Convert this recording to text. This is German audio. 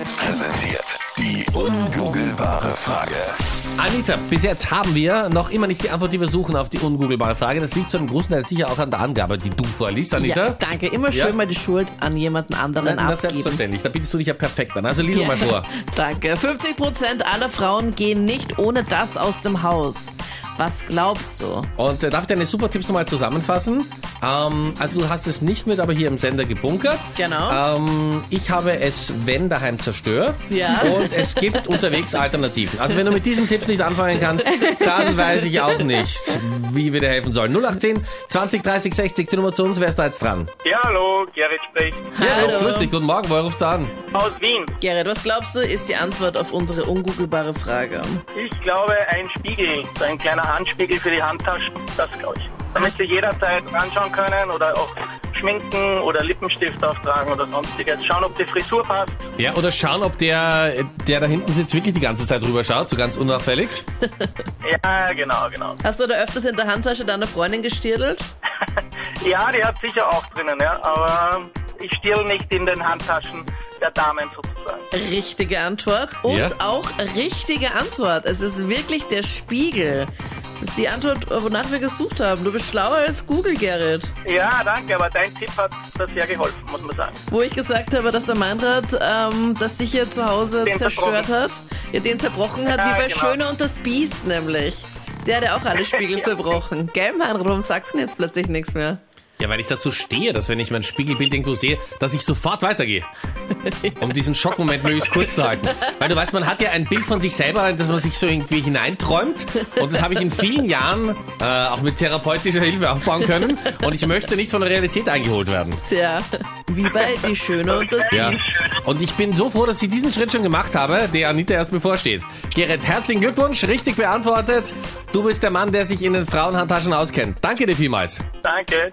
Hit präsentiert. Die ungoogelbare Frage. Anita, bis jetzt haben wir noch immer nicht die Antwort, die wir suchen auf die ungoogelbare Frage. Das liegt zu einem großen Teil sicher auch an der Angabe, die du vorliest, Anita. Ja, danke. Immer schön Ja. mal die Schuld an jemanden anderen Na, na, abgeben. selbstverständlich. Da bietest du dich ja perfekt an. Also lies Ja. mal vor. Danke. 50% aller Frauen gehen nicht ohne das aus dem Haus. Was glaubst du? Und äh, darf ich deine Supertipps nochmal zusammenfassen? Ähm, also du hast es nicht mit, aber hier im Sender gebunkert. Genau. Ähm, ich habe es, wenn daheim zerstört. Ja. Und es gibt unterwegs Alternativen. Also wenn du mit diesen Tipps nicht anfangen kannst, dann weiß ich auch nicht, wie wir dir helfen sollen. 0810 20 30 60, die Nummer zu uns, wer ist da jetzt dran? Ja, hallo, Gerrit spricht. Gerrit, Hallo. grüß dich, guten Morgen, woher rufst du an? Aus Wien. Gerrit, was glaubst du, ist die Antwort auf unsere ungoogelbare Frage? Ich glaube, ein Spiegel, so ein kleiner Handspiegel für die Handtaschen, das glaube ich. Damit Sie jederzeit anschauen können oder auch schminken oder Lippenstift auftragen oder sonstiges. Schauen, ob die Frisur passt. Ja, oder schauen, ob der, der da hinten sitzt, wirklich die ganze Zeit rüber schaut, so ganz unauffällig. Ja, genau, genau. Hast du da öfters in der Handtasche deiner Freundin gestirdelt? Ja, die hat sicher auch drinnen, ja, aber ich stehle nicht in den Handtaschen der Damen sozusagen. Richtige Antwort. Und Ja. auch richtige Antwort. Es ist wirklich der Spiegel. Das ist die Antwort, wonach wir gesucht haben. Du bist schlauer als Google, Gerrit. Ja, danke, aber dein Tipp hat da sehr geholfen, muss man sagen. Wo ich gesagt habe, dass der Meinrad ähm, das sicher zu Hause Den zerstört hat. Ja, den zerbrochen hat, Ja, wie bei genau. Schöne und das Biest nämlich. Der hat ja auch alle Spiegel zerbrochen. Gell, Meinrad, warum sagst du denn jetzt plötzlich nichts mehr? Ja, weil ich dazu stehe, dass wenn ich mein Spiegelbild irgendwo sehe, dass ich sofort weitergehe. Um diesen Schockmoment möglichst kurz zu halten. Weil du weißt, man hat ja ein Bild von sich selber, das man sich so irgendwie hineinträumt. Und das habe ich in vielen Jahren äh, auch mit therapeutischer Hilfe aufbauen können. Und ich möchte nicht von der Realität eingeholt werden. Tja, wie bei Die Schöne und das Ja. Biest. Und ich bin so froh, dass ich diesen Schritt schon gemacht habe, der Anita erst bevorsteht. Gerrit, herzlichen Glückwunsch, richtig beantwortet. Du bist der Mann, der sich in den Frauenhandtaschen auskennt. Danke dir vielmals. Danke.